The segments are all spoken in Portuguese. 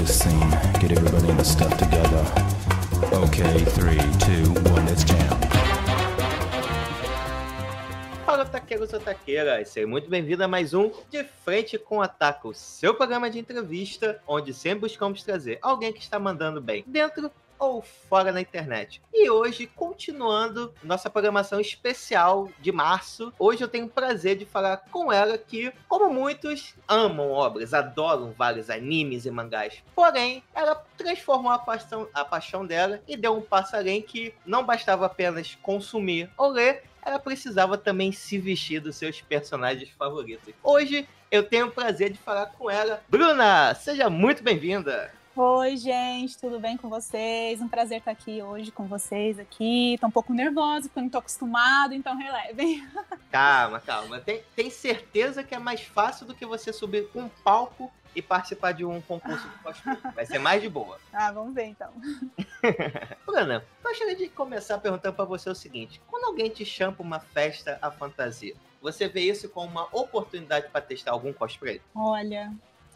this scene. Get everybody in the stuff together. Okay, three, two, one, let's jam. Fala, taqueiros ou taqueiras, seja muito bem-vindo a mais um De Frente com o seu programa de entrevista, onde sempre buscamos trazer alguém que está mandando bem dentro ou fora na internet. E hoje, continuando nossa programação especial de março, hoje eu tenho o prazer de falar com ela que, como muitos, amam obras, adoram vários animes e mangás. Porém, ela transformou a paixão, a paixão dela e deu um passo além que não bastava apenas consumir ou ler, ela precisava também se vestir dos seus personagens favoritos. Hoje eu tenho o prazer de falar com ela. Bruna, seja muito bem-vinda! Oi, gente, tudo bem com vocês? Um prazer estar aqui hoje com vocês aqui. Tô um pouco nervosa porque eu não tô acostumado, então relevem. Calma, calma. Tem, tem certeza que é mais fácil do que você subir um palco e participar de um concurso de cosplay. Vai ser mais de boa. Ah, vamos ver então. Bruna, gostaria de começar perguntando para você o seguinte: quando alguém te chama pra uma festa à fantasia, você vê isso como uma oportunidade para testar algum cosplay? Olha,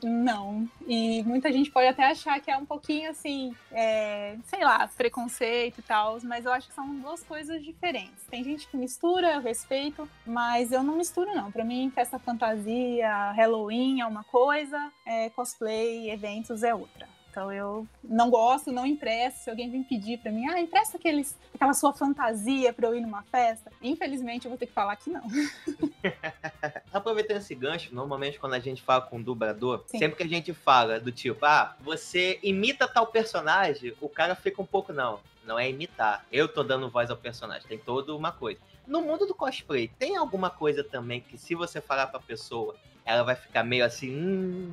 não. E muita gente pode até achar que é um pouquinho assim, é, sei lá, preconceito e tal, mas eu acho que são duas coisas diferentes. Tem gente que mistura, eu respeito, mas eu não misturo, não. Pra mim, festa fantasia, Halloween é uma coisa, é, cosplay, eventos é outra. Então eu não gosto, não empresto. Se alguém vem pedir para mim, ah, empresta aqueles, aquela sua fantasia para eu ir numa festa, infelizmente eu vou ter que falar que não. Aproveitando esse gancho, normalmente quando a gente fala com um dublador, Sim. sempre que a gente fala do tipo, ah, você imita tal personagem, o cara fica um pouco, não, não é imitar. Eu tô dando voz ao personagem, tem toda uma coisa. No mundo do cosplay, tem alguma coisa também que se você falar pra pessoa, ela vai ficar meio assim, hum,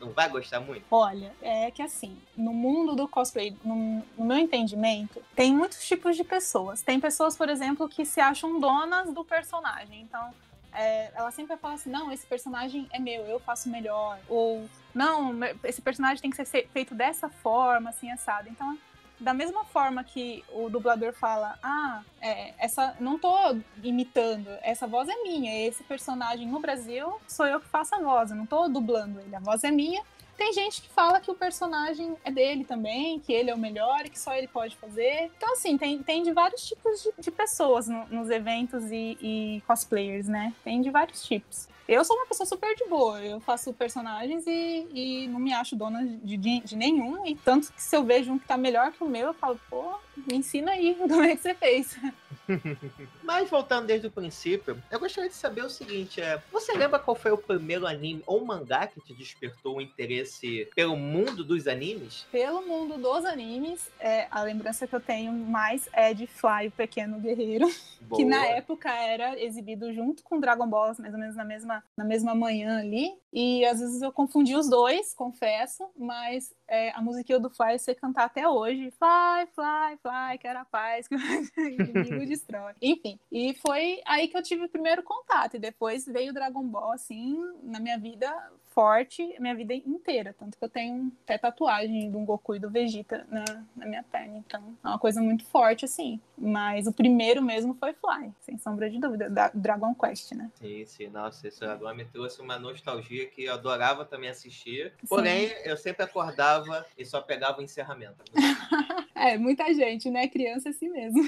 não vai gostar muito? Olha, é que assim, no mundo do cosplay, no, no meu entendimento, tem muitos tipos de pessoas. Tem pessoas, por exemplo, que se acham donas do personagem. Então, é, ela sempre vai falar assim: não, esse personagem é meu, eu faço melhor. Ou, não, esse personagem tem que ser feito dessa forma, assim, assado. Então, da mesma forma que o dublador fala, ah, é, essa não tô imitando, essa voz é minha, esse personagem no Brasil sou eu que faço a voz, eu não tô dublando ele, a voz é minha. Tem gente que fala que o personagem é dele também, que ele é o melhor e que só ele pode fazer. Então, assim, tem, tem de vários tipos de, de pessoas no- nos eventos e, e cosplayers, né? Tem de vários tipos. Eu sou uma pessoa super de boa, eu faço personagens e, e não me acho dona de, de, de nenhum. E tanto que se eu vejo um que tá melhor que o meu, eu falo, pô, me ensina aí como é que você fez. Mas voltando desde o princípio, eu gostaria de saber o seguinte: é, você lembra qual foi o primeiro anime ou mangá que te despertou o interesse pelo mundo dos animes? Pelo mundo dos animes, é, a lembrança que eu tenho mais é de Fly, o Pequeno Guerreiro. que na Boa. época era exibido junto com Dragon Ball, mais ou menos na mesma, na mesma manhã ali. E às vezes eu confundi os dois, confesso, mas é, a musiquinha do Fly eu sei cantar até hoje. Fly, fly, fly, quero a paz, que o inimigo destrói. Enfim, e foi aí que eu tive o primeiro contato. E depois veio Dragon Ball, assim, na minha vida forte, minha vida inteira. Tanto que eu tenho até tatuagem do Goku e do Vegeta na, na minha perna. Então, é uma coisa muito forte, assim. Mas o primeiro mesmo foi Fly, sem sombra de dúvida, da Dragon Quest, né? Sim, sim, nossa, isso agora me trouxe uma nostalgia que eu adorava também assistir. Porém, eu sempre acordava e só pegava o encerramento. É, muita gente, né? Criança é assim mesmo.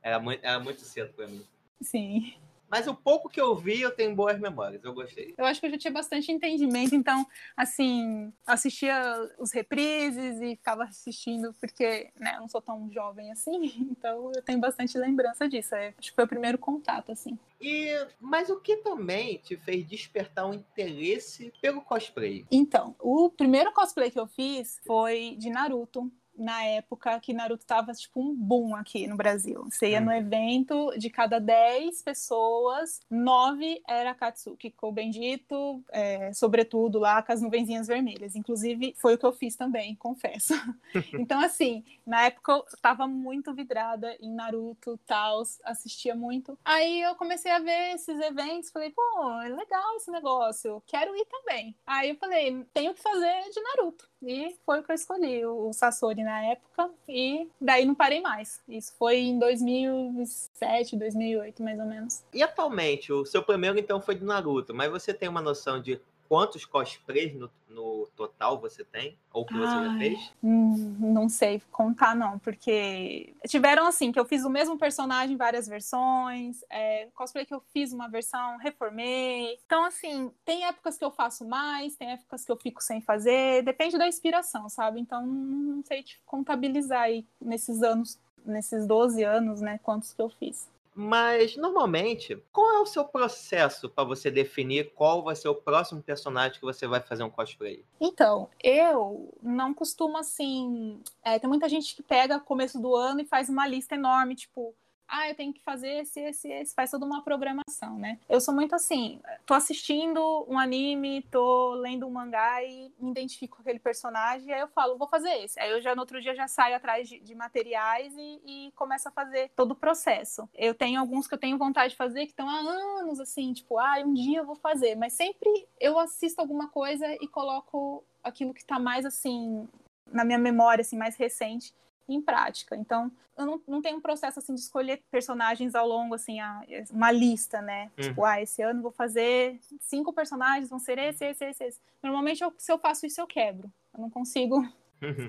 Era muito, era muito cedo pra mim. Sim. Mas o pouco que eu vi, eu tenho boas memórias, eu gostei. Eu acho que eu já tinha bastante entendimento, então, assim, assistia os reprises e ficava assistindo, porque, né, eu não sou tão jovem assim, então eu tenho bastante lembrança disso. É, acho que foi o primeiro contato, assim. E, mas o que também te fez despertar um interesse pelo cosplay? Então, o primeiro cosplay que eu fiz foi de Naruto. Na época que Naruto tava tipo um boom aqui no Brasil. Você ia Hum. no evento, de cada 10 pessoas, 9 era Katsuki, o bendito, é, sobretudo lá com as nuvenzinhas vermelhas. Inclusive, foi o que eu fiz também, confesso. então, assim, na época eu tava muito vidrada em Naruto, tal, assistia muito. Aí eu comecei a ver esses eventos, falei, pô, é legal esse negócio, quero ir também. Aí eu falei, tenho que fazer de Naruto. E foi o que eu escolhi, o Sasori na época, e daí não parei mais. Isso foi em 2007, 2008, mais ou menos. E atualmente, o seu primeiro então foi de Naruto, mas você tem uma noção de quantos cosplays no, no total você tem? Ou que você Ai, já fez? hum, não sei contar, não, porque tiveram assim, que eu fiz o mesmo personagem em várias versões, é, cosplay que eu fiz uma versão, reformei. Então, assim, tem épocas que eu faço mais, tem épocas que eu fico sem fazer, depende da inspiração, sabe? Então, não sei te contabilizar aí nesses anos, nesses 12 anos, né, quantos que eu fiz. Mas, normalmente, qual é o seu processo para você definir qual vai ser o próximo personagem que você vai fazer um cosplay? Então, eu não costumo assim. é, tem muita gente que pega começo do ano e faz uma lista enorme, tipo, ah, eu tenho que fazer esse, esse, esse, faz toda uma programação, né? Eu sou muito assim, tô assistindo um anime, tô lendo um mangá e me identifico com aquele personagem, aí eu falo, vou fazer esse. Aí eu já no outro dia já saio atrás de, de materiais e, e começo a fazer todo o processo. Eu tenho alguns que eu tenho vontade de fazer que estão há anos, assim, tipo, ah, um dia eu vou fazer, mas sempre eu assisto alguma coisa e coloco aquilo que tá mais assim na minha memória, assim, mais recente em prática. Então, eu não, não tenho um processo assim de escolher personagens ao longo, assim, a, uma lista, né? Uhum. Tipo, ah, esse ano vou fazer cinco personagens, vão ser esse, esse, esse, esse. Normalmente, eu, se eu faço isso, eu quebro. Eu não consigo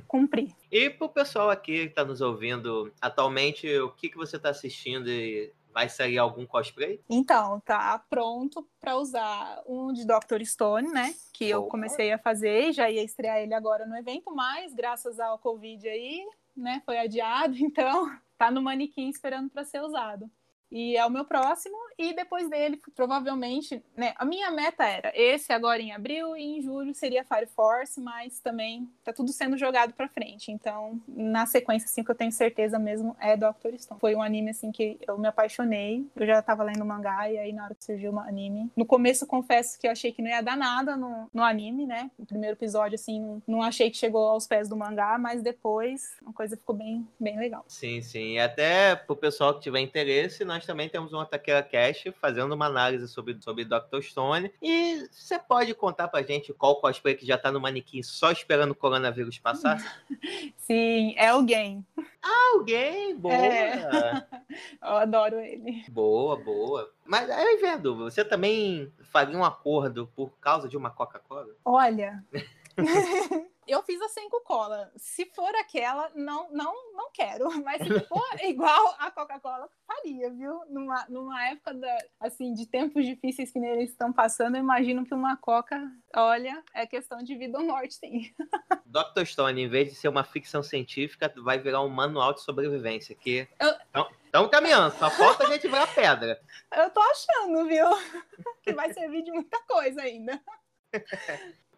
cumprir. E pro pessoal aqui que está nos ouvindo, atualmente, o que, que você está assistindo e vai sair algum cosplay? Então, tá pronto para usar um de Dr. Stone, né? Que eu comecei a fazer e já ia estrear ele agora no evento, mas graças ao Covid aí, né, foi adiado, então tá no manequim esperando para ser usado. E é o meu próximo, e depois dele, provavelmente, né? A minha meta era esse agora em abril, e em julho seria Fire Force, mas também tá tudo sendo jogado pra frente. Então, na sequência, assim, o que eu tenho certeza mesmo é Doctor Stone. Foi um anime, assim, que eu me apaixonei. Eu já tava lendo mangá, e aí na hora que surgiu o anime. No começo, confesso que eu achei que não ia dar nada no, no anime, né? No primeiro episódio, assim, não, não achei que chegou aos pés do mangá, mas depois a coisa ficou bem, bem legal. Sim, sim. E até pro pessoal que tiver interesse, nós também temos um Ataqueira Cash fazendo uma análise sobre, sobre Dr. Stone. E você pode contar pra gente qual cosplay que já tá no manequim só esperando o coronavírus passar? Sim, é alguém. Alguém, boa! É. Eu adoro ele. Boa, boa. Mas aí vem a dúvida, você também faria um acordo por causa de uma Coca-Cola? Olha. Eu fiz a sem cola. Se for aquela, não, não, não quero. Mas se for igual a Coca-Cola, faria, viu? Numa, numa época da, assim, de tempos difíceis que eles estão passando, eu imagino que uma Coca, olha, é questão de vida ou morte, sim. Dr. Stone, em vez de ser uma ficção científica, vai virar um manual de sobrevivência. Que Eu- estão caminhando, só falta a gente ver a pedra. Eu tô achando, viu? Que vai servir de muita coisa ainda.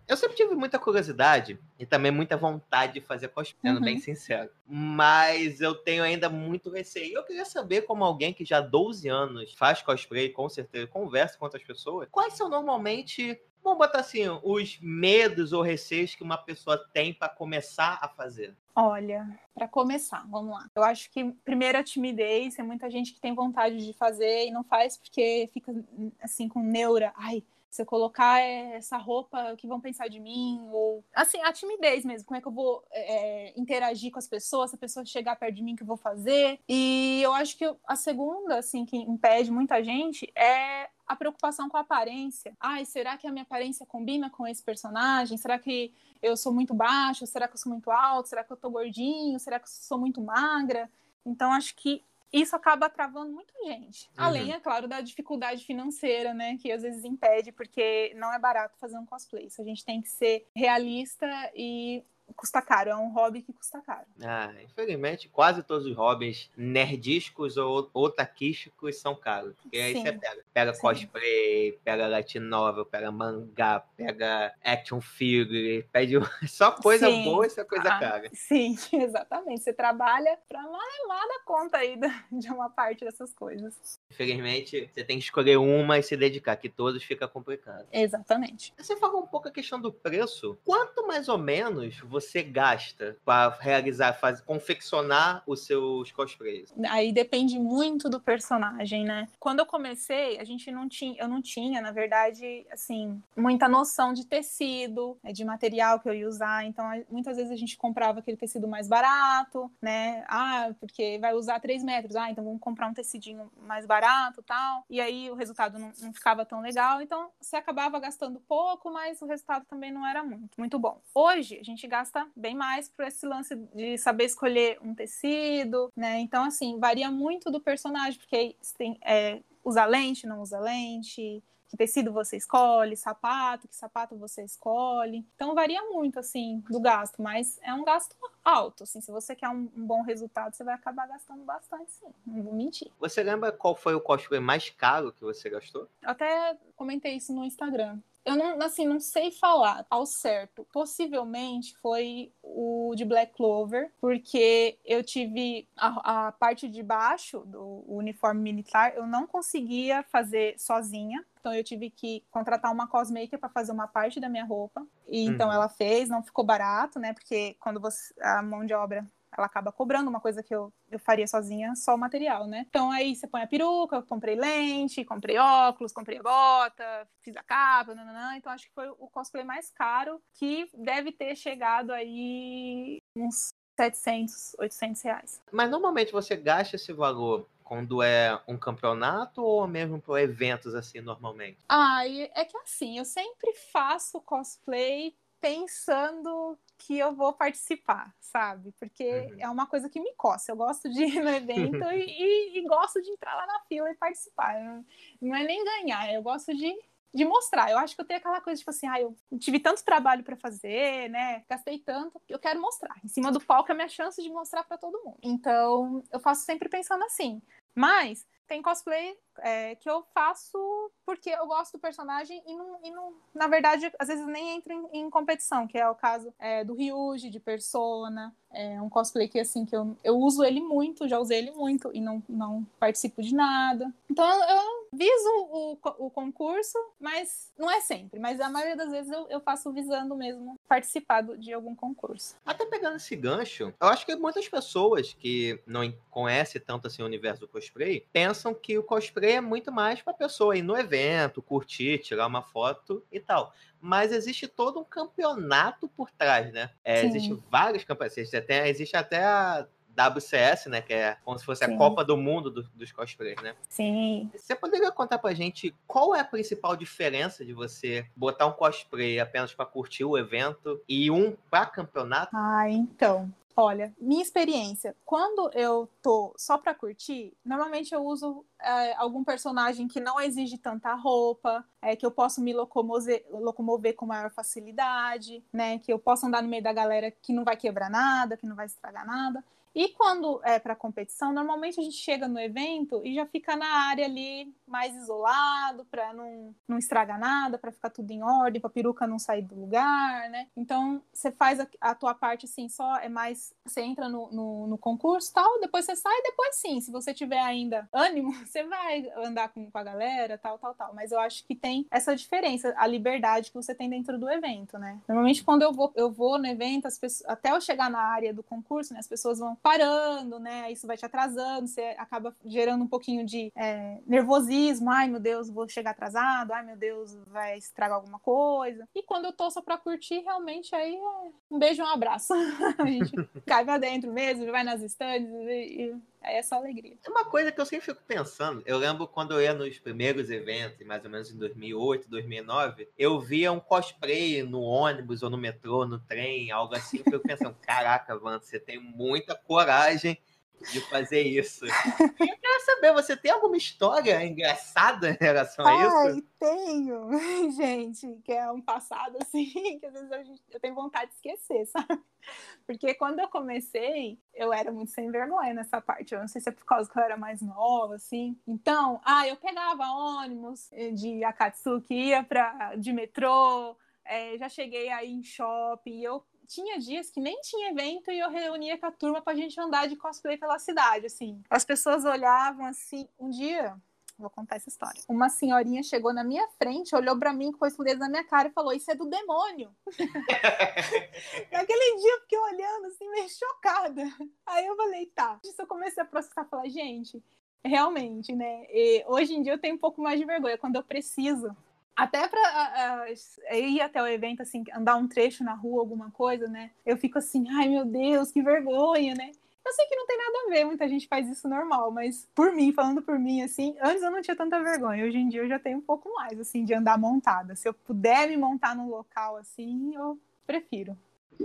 Eu sempre tive muita curiosidade e também muita vontade de fazer cosplay, sendo Uhum. bem sincero. Mas eu tenho ainda muito receio. Eu queria saber, como alguém que já há 12 anos faz cosplay, com certeza, conversa com outras pessoas, quais são normalmente, vamos botar assim, os medos ou receios que uma pessoa tem para começar a fazer? Olha, para começar, vamos lá. Eu acho que primeiro a timidez, tem muita gente que tem vontade de fazer e não faz porque fica assim com neura. Ai, se eu colocar essa roupa, o que vão pensar de mim? Ou assim, a timidez mesmo, como é que eu vou é, interagir com as pessoas, se a pessoa chegar perto de mim, o que eu vou fazer? E eu acho que a segunda, assim, que impede muita gente é a preocupação com a aparência. Ai, será que a minha aparência combina com esse personagem? Será que eu sou muito baixo? Será que eu sou muito alto? Será que eu tô gordinho? Será que eu sou muito magra? Então, acho que isso acaba travando muita gente. Uhum. Além, é claro, da dificuldade financeira, né? Que às vezes impede, porque não é barato fazer um cosplay. Isso a gente tem que ser realista e custa caro. É um hobby que custa caro. Ah, infelizmente, quase todos os hobbies nerdísticos ou, taquísticos são caros. Porque aí Sim. você pega. Pega Sim. cosplay, pega light novel, pega mangá, pega action figure, pede só coisa Sim. boa e só coisa Ah, cara. Sim, exatamente. Você trabalha para malemar da conta aí de uma parte dessas coisas. Infelizmente, você tem que escolher uma e se dedicar, que todos fica complicado. Exatamente. Você falou um pouco a questão do preço. Quanto mais ou menos você gasta para realizar, fazer, confeccionar os seus cosplays? Aí depende muito do personagem, né? Quando eu comecei, a gente não tinha, eu não tinha, na verdade, assim, muita noção de tecido, né, de material que eu ia usar. Então, muitas vezes a gente comprava aquele tecido mais barato, né? Ah, porque vai usar 3 metros. Ah, então vamos comprar um tecidinho mais barato tal. E aí o resultado não, não ficava tão legal. Então, você acabava gastando pouco, mas o resultado também não era muito, muito bom. Hoje, a gente gasta bem mais por esse lance de saber escolher um tecido, né? Então, assim, varia muito do personagem, porque tem, é, usa lente, não usa lente, que tecido você escolhe, sapato, que sapato você escolhe. Então varia muito assim do gasto, mas é um gasto alto. Assim, se você quer um, um bom resultado, você vai acabar gastando bastante, sim. Não vou mentir. Você lembra qual foi o cosplay mais caro que você gastou? Eu até comentei isso no Instagram. Eu não, assim, não sei falar ao certo. Possivelmente foi o de Black Clover, porque eu tive a, a parte de baixo do uniforme militar, eu não conseguia fazer sozinha. Então eu tive que contratar uma cosmaker para fazer uma parte da minha roupa. E então uhum. ela fez, não ficou barato, né? Porque quando você a mão de obra ela acaba cobrando uma coisa que eu, eu faria sozinha, só o material, né? Então aí você põe a peruca, eu comprei lente, comprei óculos, comprei a bota, fiz a capa, nananã, então acho que foi o cosplay mais caro que deve ter chegado aí uns 700, 800 reais. Mas normalmente você gasta esse valor quando é um campeonato ou mesmo para eventos assim normalmente? Ah, é que assim, eu sempre faço cosplay pensando que eu vou participar, sabe? Porque uhum. é uma coisa que me coça. Eu gosto de ir no evento e, e, e, gosto de entrar lá na fila e participar. Não, não é nem ganhar, eu gosto de, de mostrar. Eu acho que eu tenho aquela coisa, tipo assim, ah, eu tive tanto trabalho para fazer, né? Gastei tanto, eu quero mostrar. Em cima do palco é a minha chance de mostrar para todo mundo. Então, eu faço sempre pensando assim. Mas tem cosplay é, que eu faço porque eu gosto do personagem e, não, e não, na verdade, às vezes nem entro em, em competição, que é o caso é, do Ryuji, de Persona. É um cosplay que, assim, que eu, eu uso ele muito, já usei ele muito e não, não participo de nada. Então, eu viso o, o concurso, mas não é sempre. Mas a maioria das vezes eu, eu faço visando mesmo participar de algum concurso. Até pegando esse gancho, eu acho que muitas pessoas que não conhecem tanto assim o universo do cosplay pensam que o cosplay é muito mais para pessoa ir no evento, curtir, tirar uma foto e tal. Mas existe todo um campeonato por trás, né? É, existe vários campeonatos. Existe até, existe até a WCS, né? Que é como se fosse Sim. a Copa do Mundo do, dos cosplays, né? Sim. Você poderia contar pra gente qual é a principal diferença de você botar um cosplay apenas para curtir o evento e um para campeonato? Ah, então. Olha, minha experiência, quando eu tô só pra curtir, normalmente eu uso é, algum personagem que não exige tanta roupa, é, que eu posso me locomover, locomover com maior facilidade, né? Que eu posso andar no meio da galera que não vai quebrar nada, que não vai estragar nada. E quando é para competição, normalmente a gente chega no evento e já fica na área ali mais isolado, para não, não estragar nada, para ficar tudo em ordem, para peruca não sair do lugar, né? Então você faz a, a, tua parte assim, só é mais. Você entra no, no, no concurso tal, depois você sai, depois sim, se você tiver ainda ânimo, você vai andar com, com a galera, tal, tal, tal. Mas eu acho que tem essa diferença, a liberdade que você tem dentro do evento, né? Normalmente quando eu vou, eu vou no evento, as pessoas, até eu chegar na área do concurso, né, as pessoas vão parando, né? Isso vai te atrasando, você acaba gerando um pouquinho de é, nervosismo. Ai, meu Deus, vou chegar atrasado. Ai, meu Deus, vai estragar alguma coisa. E quando eu tô só pra curtir, realmente aí é um beijo e um abraço. a gente cai pra dentro mesmo, vai nas estandes e, e Aí é só alegria. Uma coisa que eu sempre fico pensando, eu lembro quando eu ia nos primeiros eventos, mais ou menos em 2008, 2009, eu via um cosplay no ônibus ou no metrô, no trem, algo assim. Eu fico pensando, caraca, Van, você tem muita coragem de fazer isso. E eu quero saber, você tem alguma história engraçada em relação a isso? Ai, tenho, gente, que é um passado assim, que às vezes eu, eu tenho vontade de esquecer, sabe? Porque quando eu comecei, eu era muito sem vergonha nessa parte. Eu não sei se é por causa que eu era mais nova, assim. Então, ah, eu pegava ônibus de Akatsuki, ia pra, de metrô, é, já cheguei aí em shopping, eu tinha dias que nem tinha evento e eu reunia com a turma pra gente andar de cosplay pela cidade, assim. As pessoas olhavam assim, um dia vou contar essa história. Uma senhorinha chegou na minha frente, olhou para mim com dedo na minha cara e falou: Isso é do demônio. Naquele dia eu fiquei olhando assim, meio chocada. Aí eu falei: Tá. Isso eu comecei a processar e falar: Gente, realmente, né? E hoje em dia eu tenho um pouco mais de vergonha quando eu preciso. Até para uh, ir até o evento, assim, andar um trecho na rua, alguma coisa, né? Eu fico assim, ai meu Deus, que vergonha, né? Eu sei que não tem nada a ver, muita gente faz isso normal, mas por mim, falando por mim, assim, antes eu não tinha tanta vergonha, hoje em dia eu já tenho um pouco mais, assim, de andar montada. Se eu puder me montar num local assim, eu prefiro.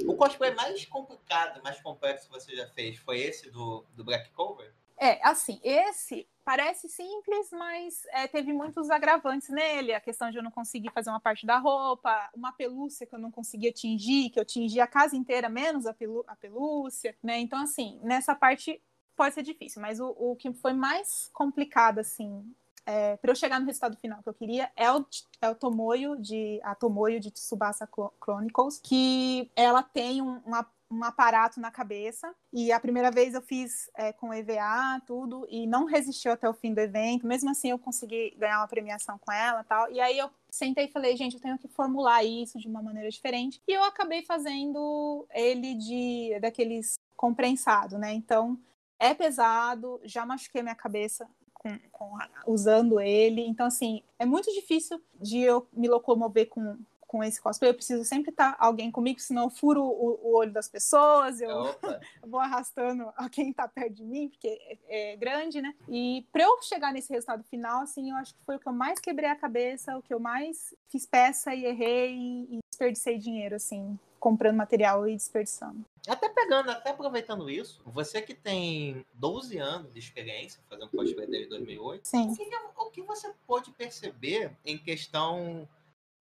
O cosplay mais complicado, mais complexo que você já fez foi esse do, do Black Cover? É, assim, esse parece simples, mas é, teve muitos agravantes nele. A questão de eu não conseguir fazer uma parte da roupa, uma pelúcia que eu não conseguia tingir, que eu tingi a casa inteira, menos a, pelú a pelúcia, né? Então, assim, nessa parte pode ser difícil, mas o, o que foi mais complicado, assim, é, para eu chegar no resultado final que eu queria é o, é o Tomoyo de a Tomoyo de Tsubasa Chronicles, que ela tem um, uma um aparato na cabeça. E a primeira vez eu fiz é, com EVA, tudo, e não resistiu até o fim do evento. Mesmo assim, eu consegui ganhar uma premiação com ela tal. E aí eu sentei e falei, gente, eu tenho que formular isso de uma maneira diferente. E eu acabei fazendo ele de daqueles comprensado, né? Então é pesado, já machuquei minha cabeça com, com, usando ele. Então, assim, é muito difícil de eu me locomover com, com esse cosplay, eu preciso sempre estar alguém comigo, senão eu furo o, o olho das pessoas, eu, vou arrastando a quem está perto de mim, porque é, é grande, né? E para eu chegar nesse resultado final, assim, eu acho que foi o que eu mais quebrei a cabeça, o que eu mais fiz peça e errei e, e desperdicei dinheiro, assim, comprando material e desperdiçando. Até pegando, até aproveitando isso, você que tem 12 anos de experiência fazendo cosplay desde 2008, Sim. O, que, o que você pode perceber em questão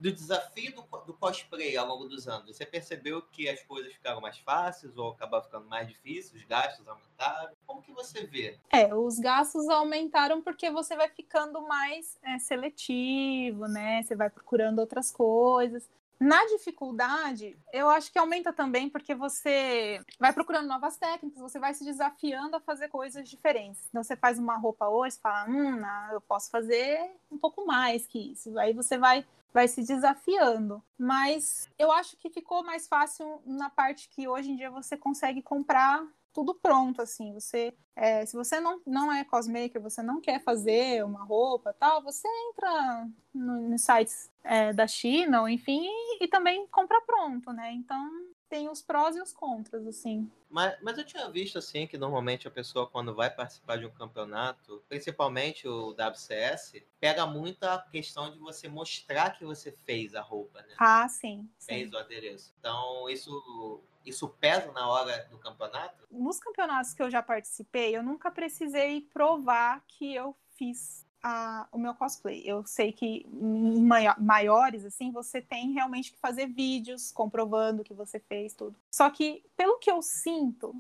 do desafio do, do, cosplay ao longo dos anos? Você percebeu que as coisas ficaram mais fáceis ou acabaram ficando mais difíceis? Os gastos aumentaram? Como que você vê? É, os gastos aumentaram porque você vai ficando mais é, seletivo, né? Você vai procurando outras coisas. Na dificuldade, eu acho que aumenta também porque você vai procurando novas técnicas, você vai se desafiando a fazer coisas diferentes. Então, você faz uma roupa hoje, fala, hum, não, eu posso fazer um pouco mais que isso. Aí você vai vai se desafiando. Mas eu acho que ficou mais fácil na parte que hoje em dia você consegue comprar tudo pronto, assim. Você, é, se você não, não é cosmaker, você não quer fazer uma roupa tal, você entra nos no sites é, da China, ou enfim, e, e, também compra pronto, né? Então tem os prós e os contras, assim. Mas, mas eu tinha visto, assim, que normalmente a pessoa, quando vai participar de um campeonato, principalmente o WCS, pega muito a questão de você mostrar que você fez a roupa, né? Ah, sim. Fez sim. o adereço. Então, isso isso pesa na hora do campeonato? Nos campeonatos que eu já participei, eu nunca precisei provar que eu fiz a, o meu cosplay. Eu sei que em maiores, assim, você tem realmente que fazer vídeos comprovando que você fez tudo. Só que, pelo que eu sinto,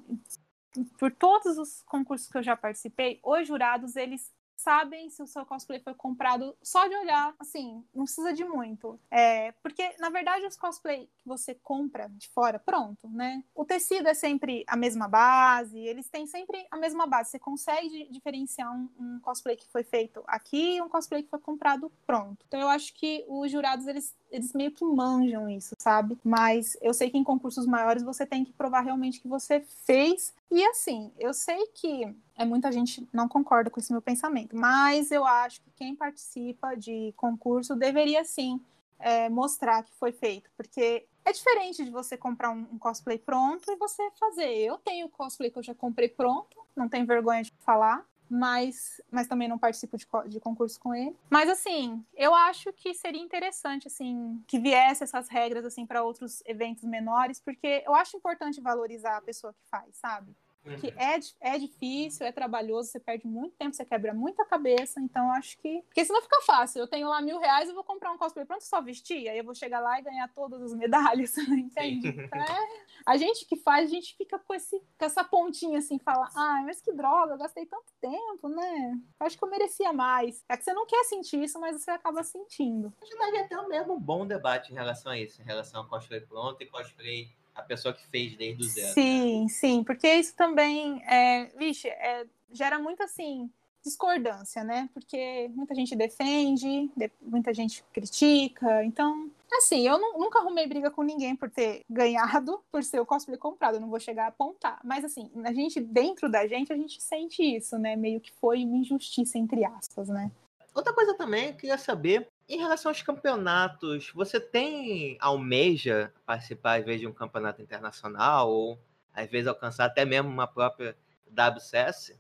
por todos os concursos que eu já participei, os jurados, eles sabem se o seu cosplay foi comprado só de olhar, assim, não precisa de muito. É, porque, na verdade, os cosplay que você compra de fora, pronto, né? O tecido é sempre a mesma base, eles têm sempre a mesma base. Você consegue diferenciar um, um cosplay que foi feito aqui e um cosplay que foi comprado pronto. Então, eu acho que os jurados, eles eles meio que manjam isso, sabe? Mas eu sei que em concursos maiores você tem que provar realmente que você fez. E assim, eu sei que é, muita gente não concorda com esse meu pensamento, mas eu acho que quem participa de concurso deveria sim é, mostrar que foi feito, porque é diferente de você comprar um, um, cosplay pronto e você fazer. Eu tenho cosplay que eu já comprei pronto, não tenho vergonha de falar mas, mas também não participo de, de concurso com ele. Mas assim, eu acho que seria interessante assim que viesse essas regras assim para outros eventos menores, porque eu acho importante valorizar a pessoa que faz, sabe? Que uhum. é, é difícil, é trabalhoso, você perde muito tempo, você quebra muita cabeça, então acho que. Porque senão fica fácil. Eu tenho lá mil reais, eu vou comprar um cosplay pronto só vestir, aí eu vou chegar lá e ganhar todas as medalhas, entende? Então, é... A gente que faz, a gente fica com, esse, com essa pontinha assim, fala, ah, mas que droga, eu gastei tanto tempo, né? Eu acho que eu merecia mais. É que você não quer sentir isso, mas você acaba sentindo. Acho que já temos mesmo um bom debate em relação a isso, em relação ao cosplay pronto e cosplay a pessoa que fez desde o zero. Sim, né? sim, porque isso também, é, vixe, é, gera muito assim discordância, né? Porque muita gente defende, muita gente critica. Então, assim, eu nunca arrumei briga com ninguém por ter ganhado, por ser o cosplay comprado. Eu não vou chegar a apontar. Mas, assim, a gente, dentro da gente, a gente sente isso, né? Meio que foi uma injustiça, entre aspas, né? Outra coisa também, eu queria saber, em relação aos campeonatos, você tem, almeja participar, às vezes, de um campeonato internacional, ou às vezes alcançar até mesmo uma própria WCS?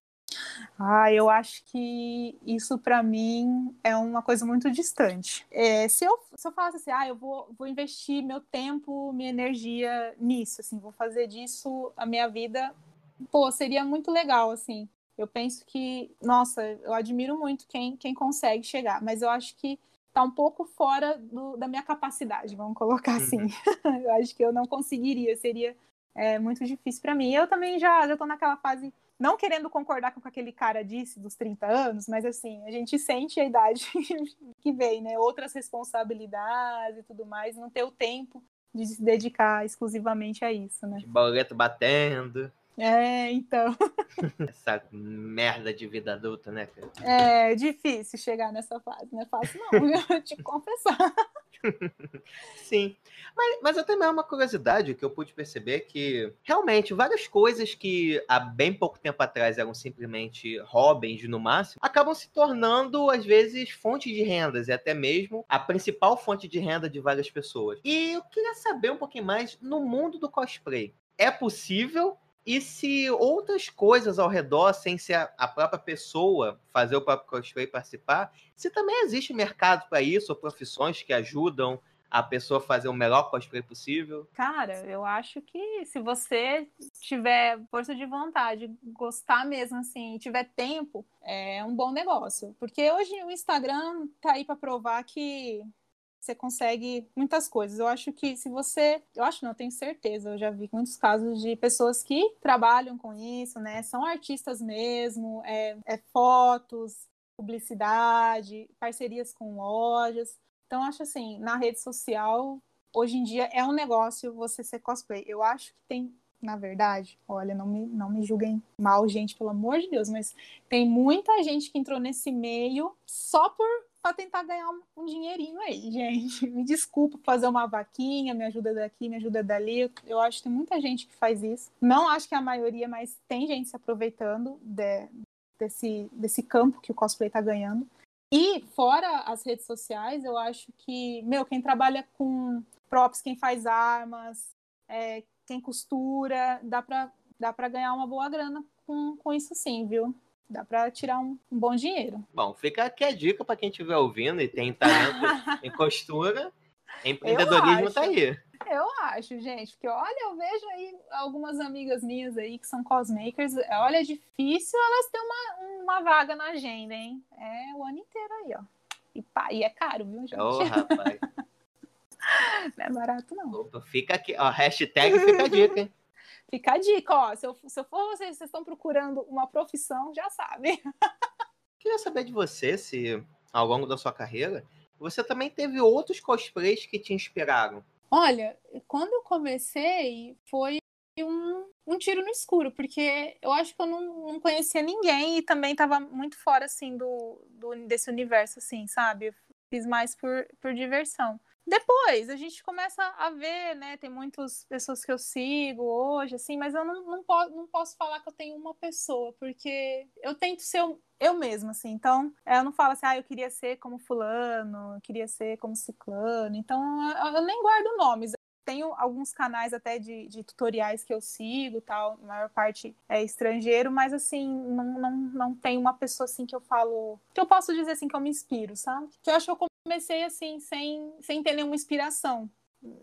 Ah, eu acho que isso para mim é uma coisa muito distante. É, se, eu, se eu falasse assim, ah, eu vou, vou investir meu tempo, minha energia nisso, assim, vou fazer disso a minha vida, pô, seria muito legal, assim. Eu penso que, nossa, eu admiro muito quem, quem consegue chegar, mas eu acho que tá um pouco fora do, da minha capacidade, vamos colocar assim. Uhum. eu acho que eu não conseguiria, seria é, muito difícil para mim. Eu também já, tô naquela fase não querendo concordar com o que aquele cara disse dos 30 anos, mas assim, a gente sente a idade que vem, né? Outras responsabilidades e tudo mais, não ter o tempo de se dedicar exclusivamente a isso, né? Boleto batendo. É, então. Essa merda de vida adulta, né, cara? É difícil chegar nessa fase, não é fácil, não, vou te confessar. Sim. Mas, mas até mesmo uma curiosidade que eu pude perceber que realmente várias coisas que há bem pouco tempo atrás eram simplesmente hobbies no máximo, acabam se tornando, às vezes, fonte de rendas e até mesmo a principal fonte de renda de várias pessoas. E eu queria saber um pouquinho mais no mundo do cosplay. É possível e se outras coisas ao redor, sem ser a própria pessoa fazer o próprio cosplay participar, se também existe mercado para isso, ou profissões que ajudam a pessoa fazer o melhor cosplay possível? Cara, eu acho que se você tiver força de vontade, gostar mesmo assim, tiver tempo, é um bom negócio. Porque hoje o Instagram tá aí para provar que você consegue muitas coisas. Eu acho que se você. Eu acho, não, eu tenho certeza. Eu já vi muitos casos de pessoas que trabalham com isso, né? São artistas mesmo, é, é fotos, publicidade, parcerias com lojas. Então, acho assim, na rede social, hoje em dia é um negócio você ser cosplay. Eu acho que tem na verdade, olha, não me, não me julguem mal, gente, pelo amor de Deus, mas tem muita gente que entrou nesse meio só por para tentar ganhar um, um, dinheirinho aí, gente. Me desculpa fazer uma vaquinha, me ajuda daqui, me ajuda dali. Eu, eu acho que tem muita gente que faz isso. Não acho que é a maioria, mas tem gente se aproveitando de, desse, desse campo que o cosplay está ganhando. E fora as redes sociais, eu acho que, meu, quem trabalha com props, quem faz armas, é, quem costura, dá para dá pra ganhar uma boa grana com, com isso sim, viu? Dá para tirar um, um, bom dinheiro. Bom, fica aqui a dica para quem estiver ouvindo e tem talento em costura. Empreendedorismo tá aí. Eu acho, gente, porque olha, eu vejo aí algumas amigas minhas aí que são cosmakers. Olha, é difícil elas terem uma, uma vaga na agenda, hein? É o ano inteiro aí, ó. E, pá, e é caro, viu, gente? Ô, oh, rapaz. não é barato, não. Opa, fica aqui, ó, hashtag fica a dica, hein? Fica a dica, ó. Se eu, se eu for vocês, vocês estão procurando uma profissão, já sabe. Queria saber de você se, ao longo da sua carreira, você também teve outros cosplays que te inspiraram. Olha, quando eu comecei, foi um, um tiro no escuro, porque eu acho que eu não, não conhecia ninguém e também estava muito fora, assim, do, do, desse universo, assim, sabe? Eu fiz mais por, por diversão. Depois a gente começa a ver, né? Tem muitas pessoas que eu sigo hoje, assim, mas eu não, não, posso, não posso falar que eu tenho uma pessoa, porque eu tento ser eu mesma, assim. Então, eu não falo assim, ah, eu queria ser como fulano, eu queria ser como ciclano. Então, eu, eu nem guardo nomes tenho alguns canais até de, de, tutoriais que eu sigo tal, a maior parte é estrangeiro, mas assim, não, não, não tem uma pessoa assim que eu falo. Que eu posso dizer assim que eu me inspiro, sabe? Que eu acho que eu comecei assim, sem, sem ter nenhuma inspiração.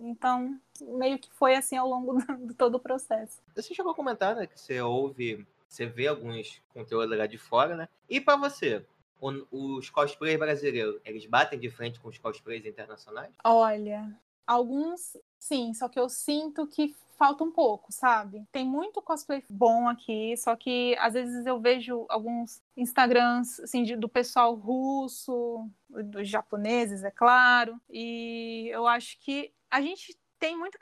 Então, meio que foi assim ao longo de todo o processo. Você chegou a comentar, né, que você ouve, você vê alguns conteúdos lá de fora, né? E para você, os cosplays brasileiros, eles batem de frente com os cosplays internacionais? Olha, alguns sim, só que eu sinto que falta um pouco, sabe? Tem muito cosplay bom aqui, só que às vezes eu vejo alguns Instagrams assim, de, do pessoal russo, dos japoneses, é claro, e eu acho que a gente tem muita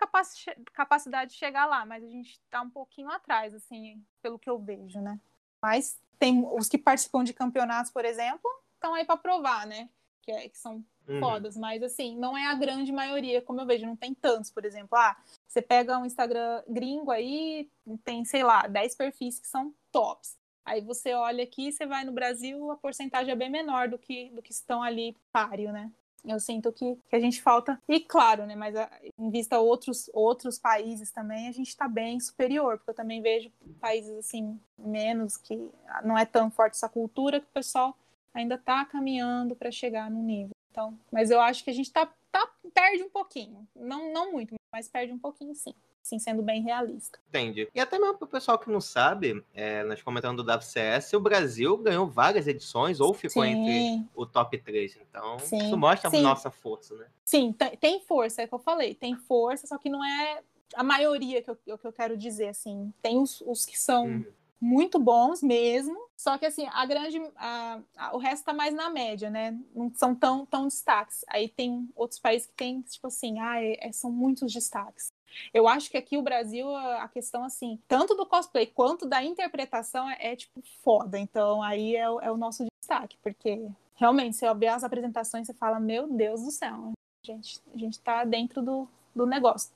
capacidade de chegar lá, mas a gente está um pouquinho atrás, assim, pelo que eu vejo, né? Mas tem os que participam de campeonatos, por exemplo, estão aí para provar, né? Que, é, que são uhum. fodas, mas assim, não é a grande maioria, como eu vejo, não tem tantos, por exemplo. Ah, você pega um Instagram gringo aí, tem, sei lá, 10 perfis que são tops. Aí você olha aqui, você vai no Brasil, a porcentagem é bem menor do que, do que estão ali páreo, né? Eu sinto que, que a gente falta. E claro, né? Mas a, em vista outros, outros países também, a gente está bem superior, porque eu também vejo países assim, menos, que não é tão forte essa cultura, que o pessoal ainda está caminhando para chegar no nível. Então, mas eu acho que a gente tá, tá, perde um pouquinho. Não, não muito, mas perde um pouquinho sim assim, sendo bem realista. Entendi. E até mesmo pro pessoal que não sabe, é, nós comentando do WCS, o Brasil ganhou várias edições ou ficou Sim. entre o top 3. Então, Sim. isso mostra Sim. a nossa força, né? Sim, tem força, é o que eu falei. Tem força, só que não é a maioria que eu, que eu quero dizer, assim. Tem os, os que são. Uhum muito bons mesmo. Só que assim, a grande. A, a, o resto tá mais na média, né? Não são tão, tão destaques. Aí tem outros países que tem, tipo assim, ah, é, são muitos destaques. Eu acho que aqui o Brasil, a questão, assim, tanto do cosplay quanto da interpretação é, é tipo, foda. Então, aí é, é, o nosso destaque, porque realmente, você abrir as apresentações, você fala, meu Deus do céu, gente, a gente tá dentro do, do negócio.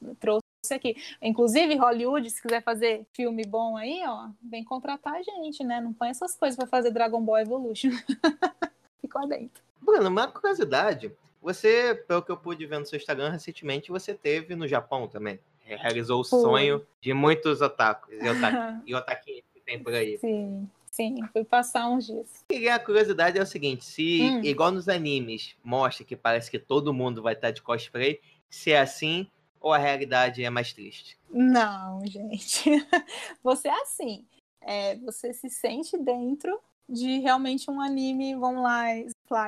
Aqui. Inclusive, Hollywood, se quiser fazer filme bom aí, ó, vem contratar a gente, né? Não põe essas coisas para fazer Dragon Ball Evolution. Ficou dentro. Bruno, uma curiosidade. Você, pelo que eu pude ver no seu Instagram recentemente, você teve no Japão também. Realizou o sonho de muitos otakus e, otaki, e otaquinhos que tem por aí. Sim. Sim, fui passar uns dias. E a curiosidade é o seguinte: se, hum. igual nos animes, mostra que parece que todo mundo vai estar de cosplay, se é assim, ou a realidade é mais triste? Não, gente. Você é assim. É, você se sente dentro de realmente um anime, vamos lá,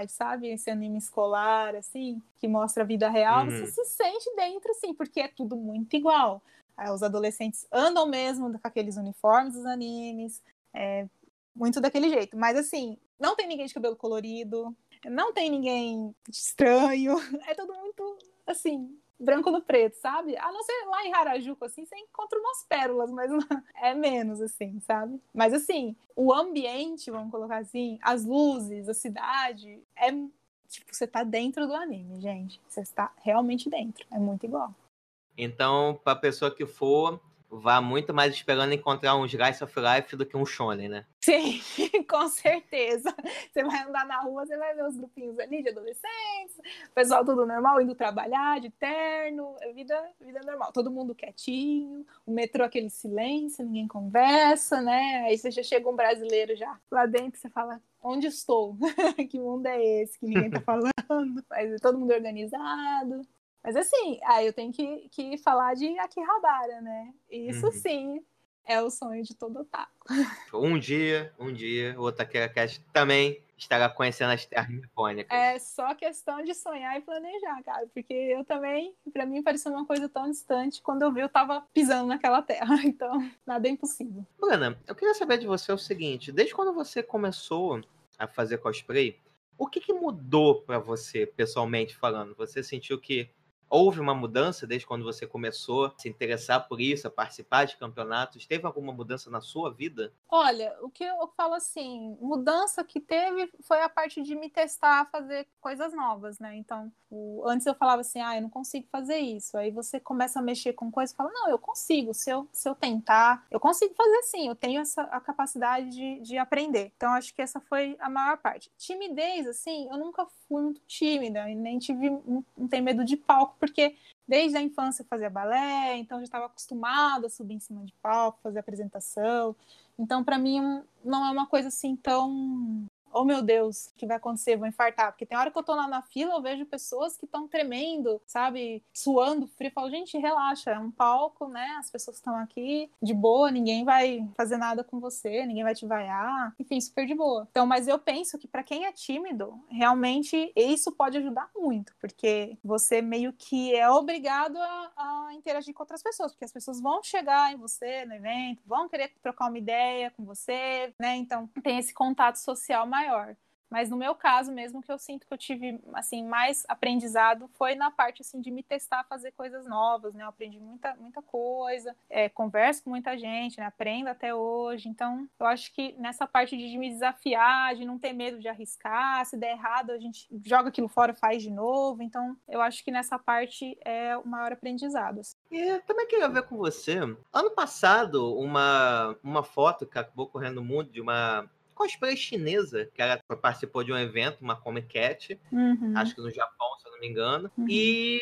sabe? Esse anime escolar, assim, que mostra a vida real. Uhum. Você se sente dentro, assim, porque é tudo muito igual. Os adolescentes andam mesmo com aqueles uniformes dos animes, é muito daquele jeito. Mas, assim, não tem ninguém de cabelo colorido, não tem ninguém estranho, é tudo muito, assim, branco no preto, sabe? A não ser lá em Harajuku, assim, você encontra umas pérolas, mas é menos, assim, sabe? Mas, assim, o ambiente, vamos colocar assim, as luzes, a cidade, é tipo, você tá dentro do anime, gente. Você está realmente dentro. É muito igual. Então, pra pessoa que for, vá muito mais esperando encontrar um Slice of Life do que um Shonen, né? Sim, com certeza. Você vai andar na rua, você vai ver os grupinhos ali de adolescentes, pessoal tudo normal, indo trabalhar, de terno, é vida, vida normal. Todo mundo quietinho, o metrô aquele silêncio, ninguém conversa, né? Aí você já chega um brasileiro já lá dentro, você fala, onde estou? que mundo é esse que ninguém tá falando? Mas é todo mundo organizado. Mas assim, aí eu tenho que, que falar de Akihabara, né? Isso uhum. sim é o sonho de todo otaku. Um dia, um dia, o Otakera Cast também estará conhecendo as terras nipônicas. É só questão de sonhar e planejar, cara. Porque eu também, para mim, parecia uma coisa tão distante. Quando eu vi, eu tava pisando naquela terra. Então, nada é impossível. Bruna, eu queria saber de você o seguinte: desde quando você começou a fazer cosplay, o que, que mudou para você, pessoalmente falando? Você sentiu que Houve uma mudança desde quando você começou a se interessar por isso, a participar de campeonatos? Teve alguma mudança na sua vida? Olha, o que eu falo assim, mudança que teve foi a parte de me testar a fazer coisas novas, né? Então, o... antes eu falava assim, ah, eu não consigo fazer isso. Aí você começa a mexer com coisas e fala, não, eu consigo. Se eu, se eu tentar, eu consigo fazer sim. Eu tenho essa a capacidade de, de aprender. Então, acho que essa foi a maior parte. Timidez, assim, eu nunca fui muito tímida e nem tive, não, tenho medo de palco porque desde a infância eu fazia balé, então já estava acostumada a subir em cima de palco, fazer apresentação. Então, para mim, não é uma coisa assim tão oh meu Deus, o que vai acontecer? Vou infartar. Porque tem hora que eu tô lá na fila, eu vejo pessoas que estão tremendo, sabe? Suando frio. Eu falo, gente, relaxa, é um palco, né? As pessoas estão aqui de boa, ninguém vai fazer nada com você, ninguém vai te vaiar. Enfim, super de boa. Então, mas eu penso que para quem é tímido, realmente isso pode ajudar muito, porque você meio que é obrigado a, a interagir com outras pessoas, porque as pessoas vão chegar em você no evento, vão querer trocar uma ideia com você, né? Então, tem esse contato social mais maior. Mas no meu caso mesmo, que eu sinto que eu tive, assim, mais aprendizado foi na parte, assim, de me testar a fazer coisas novas, né? Eu aprendi muita, muita coisa, é, converso com muita gente, né? Aprendo até hoje. Então, eu acho que nessa parte de me desafiar, de não ter medo de arriscar, se der errado, a gente joga aquilo fora, faz de novo. Então, eu acho que nessa parte é o maior aprendizado. Assim. E também queria ver com você. Ano passado, uma, uma foto que acabou correndo o mundo de uma cosplay chinesa, que ela participou de um evento, uma Comic Cat, uhum. acho que no Japão, se eu não me engano. Uhum. E,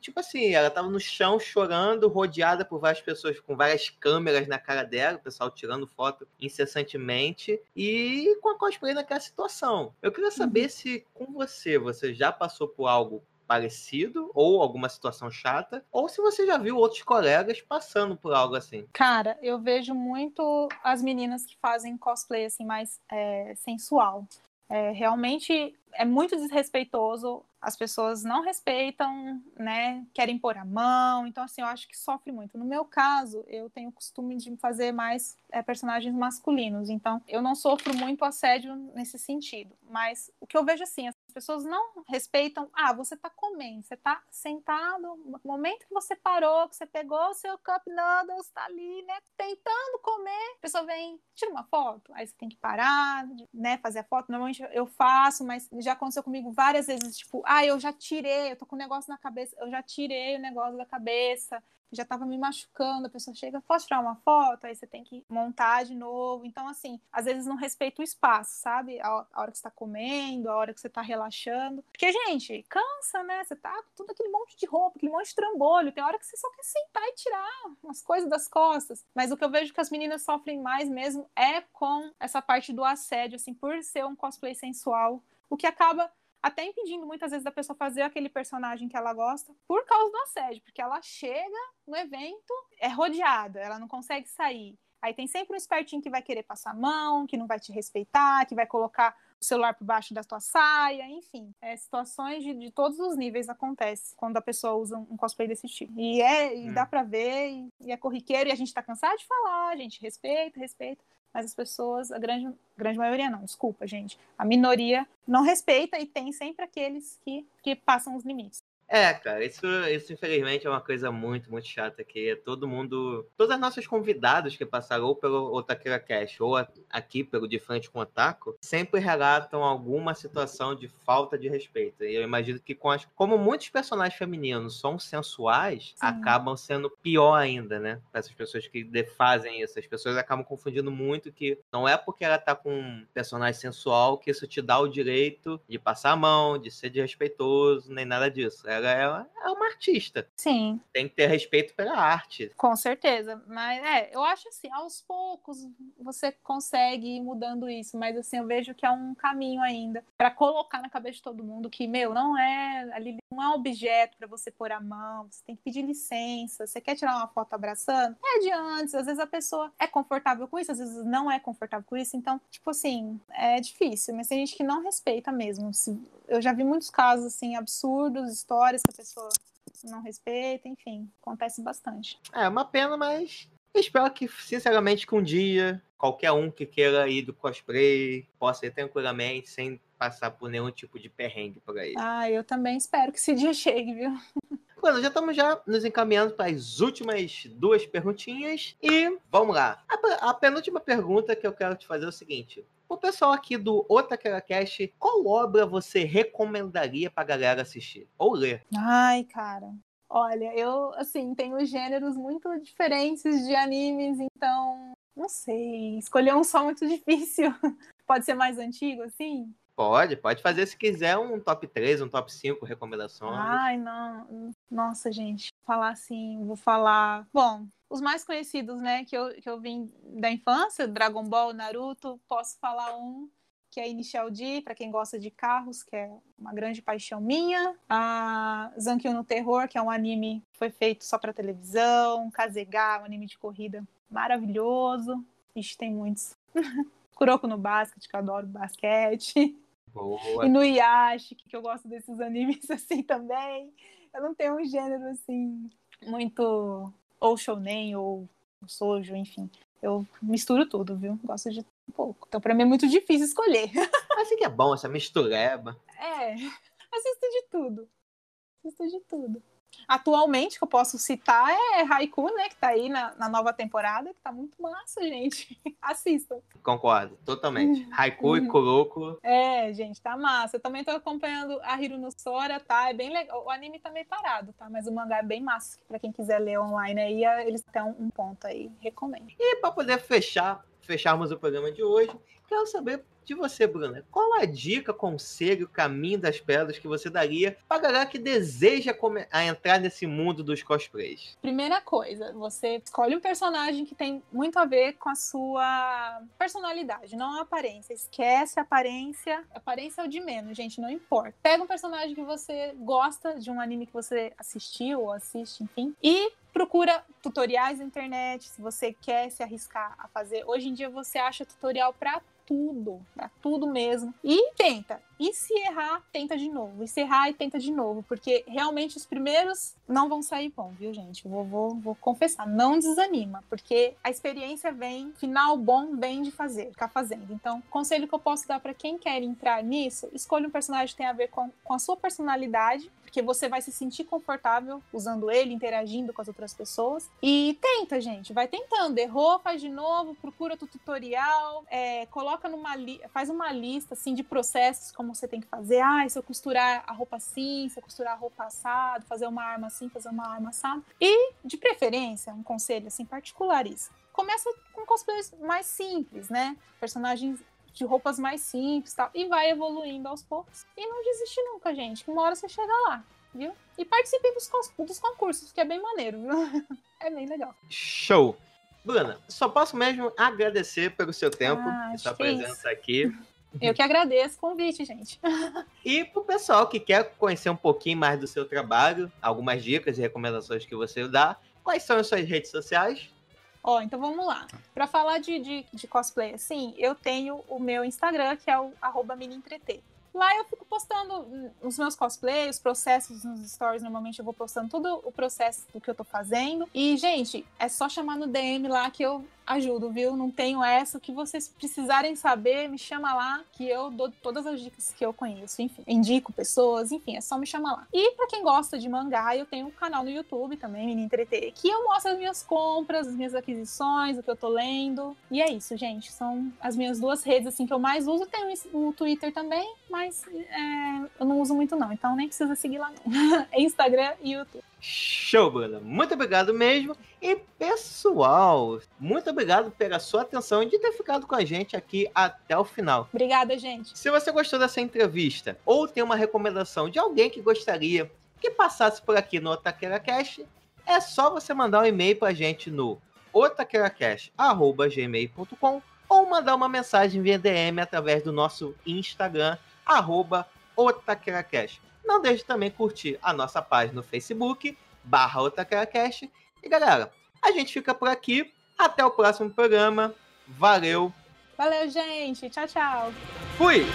tipo assim, ela tava no chão chorando, rodeada por várias pessoas com várias câmeras na cara dela, o pessoal tirando foto incessantemente, e com a cosplay naquela situação. Eu queria saber uhum. se com você, você já passou por algo parecido ou alguma situação chata, ou se você já viu outros colegas passando por algo assim. Cara, eu vejo muito as meninas que fazem cosplay assim mais é, sensual. É, realmente é muito desrespeitoso, as pessoas não respeitam, né? Querem pôr a mão, então assim, eu acho que sofre muito. No meu caso, eu tenho o costume de fazer mais é, personagens masculinos, então eu não sofro muito assédio nesse sentido. Mas o que eu vejo assim, pessoas não respeitam. Ah, você está comendo, você está sentado, no momento que você parou, que você pegou o seu cup noodles, está ali, né, tentando comer, a pessoa vem, tira uma foto, aí você tem que parar, né, fazer a foto. Normalmente eu faço, mas já aconteceu comigo várias vezes, tipo, ah, eu já tirei, eu tô com um negócio na cabeça, eu já tirei o negócio da cabeça, já estava me machucando, a pessoa chega, posso tirar uma foto? Aí você tem que montar de novo. Então, assim, às vezes não respeita o espaço, sabe? A, hora que você está comendo, a hora que você está relaxando. Porque, gente, cansa, né? Você tá com todo aquele monte de roupa, aquele monte de trambolho. Tem hora que você só quer sentar e tirar umas coisas das costas. Mas o que eu vejo que as meninas sofrem mais mesmo é com essa parte do assédio, assim, por ser um cosplay sensual. O que acaba até impedindo muitas vezes da pessoa fazer aquele personagem que ela gosta por causa do assédio, porque ela chega no evento, é rodeada, ela não consegue sair. Aí tem sempre um espertinho que vai querer passar a mão, que não vai te respeitar, que vai colocar o celular por baixo da tua saia, enfim. É, situações de, de todos os níveis acontecem quando a pessoa usa um cosplay desse tipo. E, é, e hum. dá pra ver, e, e, é corriqueiro, e a gente tá cansado de falar, a gente respeita, respeita mas as pessoas, a grande, grande maioria não, desculpa, gente. A minoria não respeita e tem sempre aqueles que, que passam os limites. É, cara, isso, isso infelizmente é uma coisa muito, muito chata que todo mundo, todas as nossas convidadas que passaram ou pelo Otakeira Cash ou aqui pelo De Frente com o Otaku, sempre relatam alguma situação de falta de respeito. E eu imagino que com as, como muitos personagens femininos são sensuais, Sim. acabam sendo pior ainda, né? Para essas pessoas que fazem isso. As pessoas acabam confundindo muito que não é porque ela tá com um personagem sensual que isso te dá o direito de passar a mão, de ser desrespeitoso, nem nada disso. É ela é, é uma artista. Sim. Tem que ter respeito pela arte. Com certeza. Mas é, eu acho assim, aos poucos você consegue ir mudando isso. Mas assim, eu vejo que é um caminho ainda para colocar na cabeça de todo mundo que, meu, não é. Ali não é um objeto para você pôr a mão. Você tem que pedir licença. Você quer tirar uma foto abraçando? É de antes. Às vezes a pessoa é confortável com isso, às vezes não é confortável com isso. Então, tipo assim, é difícil. Mas tem gente que não respeita mesmo. Eu já vi muitos casos, assim, absurdos, histórias histórias que a pessoa não respeita, enfim, acontece bastante. É uma pena, mas eu espero que, sinceramente, que um dia qualquer um que queira ir do cosplay possa ir tranquilamente, sem passar por nenhum tipo de perrengue por aí. Ah, eu também espero que esse dia chegue, viu? Bueno, já estamos já nos encaminhando para as últimas duas perguntinhas e vamos lá. A, a penúltima pergunta que eu quero te fazer é o seguinte: o pessoal aqui do Otakera Cast, qual obra você recomendaria pra galera assistir ou ler? Ai, cara. Olha, eu, assim, tenho gêneros muito diferentes de animes, então, não sei. Escolher um só muito difícil. Pode ser mais antigo, assim? Pode, pode fazer se quiser um top 3, um top 5 recomendações. Ai, não. Nossa, gente. Falar assim, vou falar. Bom, os mais conhecidos, né, que eu, que eu vim da infância, Dragon Ball, Naruto, posso falar um que é Initial D, para quem gosta de carros, que é uma grande paixão minha. A Zankyo no Terror, que é um anime que foi feito só para televisão. Kazega, um anime de corrida maravilhoso. Ixi, tem muitos. Kuroko no Basket, que eu adoro basquete. Boa. E no Yashi, que eu gosto desses animes assim também. Eu não tenho um gênero assim muito ou shounen ou sojo, enfim. Eu misturo tudo, viu? Gosto de um pouco. Então, pra mim é muito difícil escolher. Assim que é bom, essa mistureba. É, assisto de tudo. Assisto de tudo. Atualmente, que eu posso citar, é Haiku, né? Que tá aí na, na nova temporada, que tá muito massa, gente. Assistam. Concordo, totalmente. Uhum. Haiku e Uhum. Kuroko. É, gente, tá massa. Eu também tô acompanhando a Hiro no Sora, tá? É bem legal. O anime tá meio parado, tá? Mas o mangá é bem massa. Pra quem quiser ler online aí, eles têm um, um ponto aí. Recomendo. E para poder fechar, fecharmos o programa de hoje, quero saber de você, Bruna. Qual a dica, conselho, caminho das pedras que você daria pra galera que deseja a entrar nesse mundo dos cosplays? Primeira coisa, você escolhe um personagem que tem muito a ver com a sua personalidade, não a aparência. Esquece a aparência. Aparência é o de menos, gente, não importa. Pega um personagem que você gosta de um anime que você assistiu ou assiste, enfim, e procura tutoriais na internet, se você quer se arriscar a fazer. Hoje em dia você acha tutorial pra tudo, pra tudo mesmo. E tenta. E se errar, tenta de novo. E se errar, e tenta de novo. Porque realmente os primeiros não vão sair bom, viu, gente? Vou, vou, vou confessar. Não desanima. Porque a experiência vem, final bom vem de fazer, ficar fazendo. Então, conselho que eu posso dar pra quem quer entrar nisso, escolha um personagem que tenha a ver com, com a sua personalidade. Porque você vai se sentir confortável usando ele, interagindo com as outras pessoas. E tenta, gente. Vai tentando. Errou, faz de novo, procura tutorial, é, coloca numa li faz uma lista assim de processos como você tem que fazer. Ah, se eu costurar a roupa assim, se eu costurar a roupa assado, fazer uma arma assim, fazer uma arma assado. E, de preferência, um conselho assim particulariza. Começa com cosplays mais simples, né? Personagens de roupas mais simples e tal. E vai evoluindo aos poucos. E não desiste nunca, gente. que Uma hora você chega lá, viu? E participem dos, dos concursos, que é bem maneiro, viu? É bem legal. Show! Bruna, só posso mesmo agradecer pelo seu tempo, Ah, sua isso. presença aqui. Eu que agradeço o convite, gente. E pro pessoal que quer conhecer um pouquinho mais do seu trabalho, algumas dicas e recomendações que você dá, quais são as suas redes sociais? Ó, então vamos lá. Pra falar de, de, de cosplay assim, eu tenho o meu Instagram, que é o arroba. Lá eu fico postando os meus cosplays, os processos nos stories. Normalmente eu vou postando todo o processo do que eu tô fazendo. E, gente, é só chamar no DM lá que eu ajudo, viu? Não tenho essa. O que vocês precisarem saber, me chama lá que eu dou todas as dicas que eu conheço. Enfim, indico pessoas, enfim, é só me chamar lá. E pra quem gosta de mangá, eu tenho um canal no YouTube também, Mini Entreter, que eu mostro as minhas compras, as minhas aquisições, o que eu tô lendo. E é isso, gente. São as minhas duas redes assim que eu mais uso. Tenho o Twitter também, mas é, eu não uso muito não, então nem precisa seguir lá não. é Instagram e YouTube. Show, Bruna. Muito obrigado mesmo. E pessoal, muito obrigado pela sua atenção e de ter ficado com a gente aqui até o final. Obrigada, gente. Se você gostou dessa entrevista ou tem uma recomendação de alguém que gostaria que passasse por aqui no Otaqueira Cash, é só você mandar um e-mail pra gente no otaqueiracast.gmail.com ou mandar uma mensagem via DM através do nosso Instagram, arroba otaqueiracast. Não deixe também curtir a nossa página no Facebook, barra otaqueiracast. E galera, a gente fica por aqui. Até o próximo programa. Valeu. Valeu, gente. Tchau, tchau. Fui!